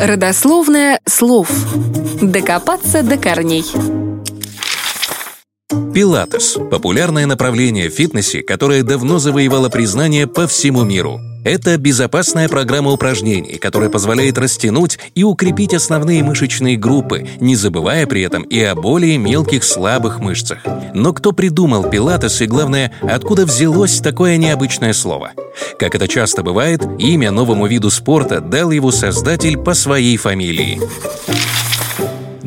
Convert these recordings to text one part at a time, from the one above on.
Родословное слов. Докопаться до корней. Пилатес – популярное направление в фитнесе, которое давно завоевало признание по всему миру. Это безопасная программа упражнений, которая позволяет растянуть и укрепить основные мышечные группы, не забывая при этом и о более мелких слабых мышцах. Но кто придумал пилатес и, главное, откуда взялось такое необычное слово? Как это часто бывает, имя новому виду спорта дал его создатель по своей фамилии.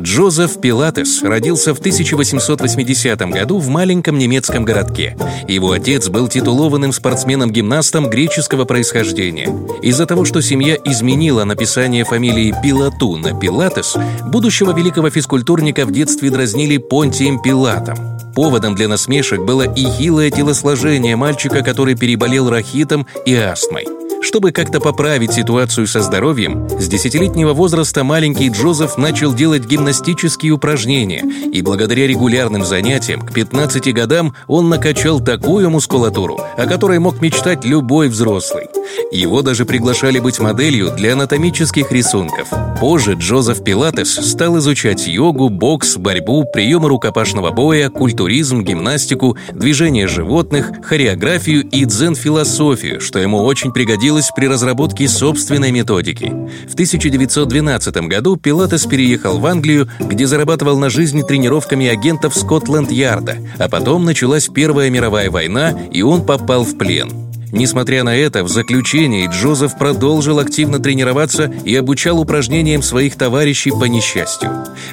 Джозеф Пилатес родился в 1880 году в маленьком немецком городке. Его отец был титулованным спортсменом-гимнастом греческого происхождения. Из-за того, что семья изменила написание фамилии Пилату на Пилатес, будущего великого физкультурника в детстве дразнили Понтием Пилатом. Поводом для насмешек было и хилое телосложение мальчика, который переболел рахитом и астмой. Чтобы как-то поправить ситуацию со здоровьем, с десятилетнего возраста маленький Джозеф начал делать гимнастические упражнения, и благодаря регулярным занятиям к 15 годам он накачал такую мускулатуру, о которой мог мечтать любой взрослый. Его даже приглашали быть моделью для анатомических рисунков. Позже Джозеф Пилатес стал изучать йогу, бокс, борьбу, приемы рукопашного боя, культуризм, гимнастику, движение животных, хореографию и дзен-философию, что ему очень пригодилось при разработке собственной методики. В 1912 году Пилатес переехал в Англию, где зарабатывал на жизнь тренировками агентов Скотланд-Ярда, а потом началась Первая мировая война, и он попал в плен. Несмотря на это, в заключении Джозеф продолжил активно тренироваться и обучал упражнениям своих товарищей по несчастью.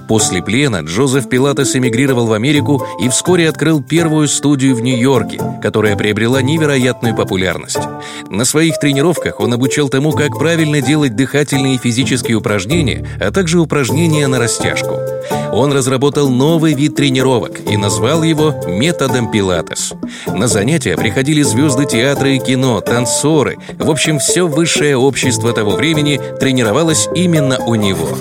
После плена Джозеф Пилатес эмигрировал в Америку и вскоре открыл первую студию в Нью-Йорке, которая приобрела невероятную популярность. На своих тренировках он обучал тому, как правильно делать дыхательные и физические упражнения, а также упражнения на растяжку. Он разработал новый вид тренировок и назвал его методом Пилатес. На занятия приходили звезды театра и кино, танцоры. В общем, все высшее общество того времени тренировалось именно у него.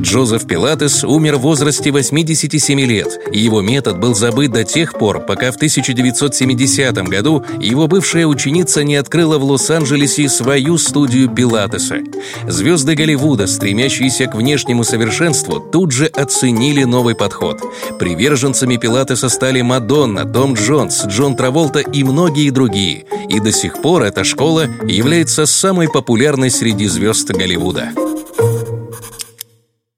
Джозеф Пилатес умер в возрасте 87 лет, и его метод был забыт до тех пор, пока в 1970 году его бывшая ученица не открыла в Лос-Анджелесе свою студию Пилатеса. Звезды Голливуда, стремящиеся к внешнему совершенству, тут же оценили новый подход. Приверженцами Пилатеса стали Мадонна, Том Джонс, Джон Траволта и многие другие. И до сих пор эта школа является самой популярной среди звезд Голливуда.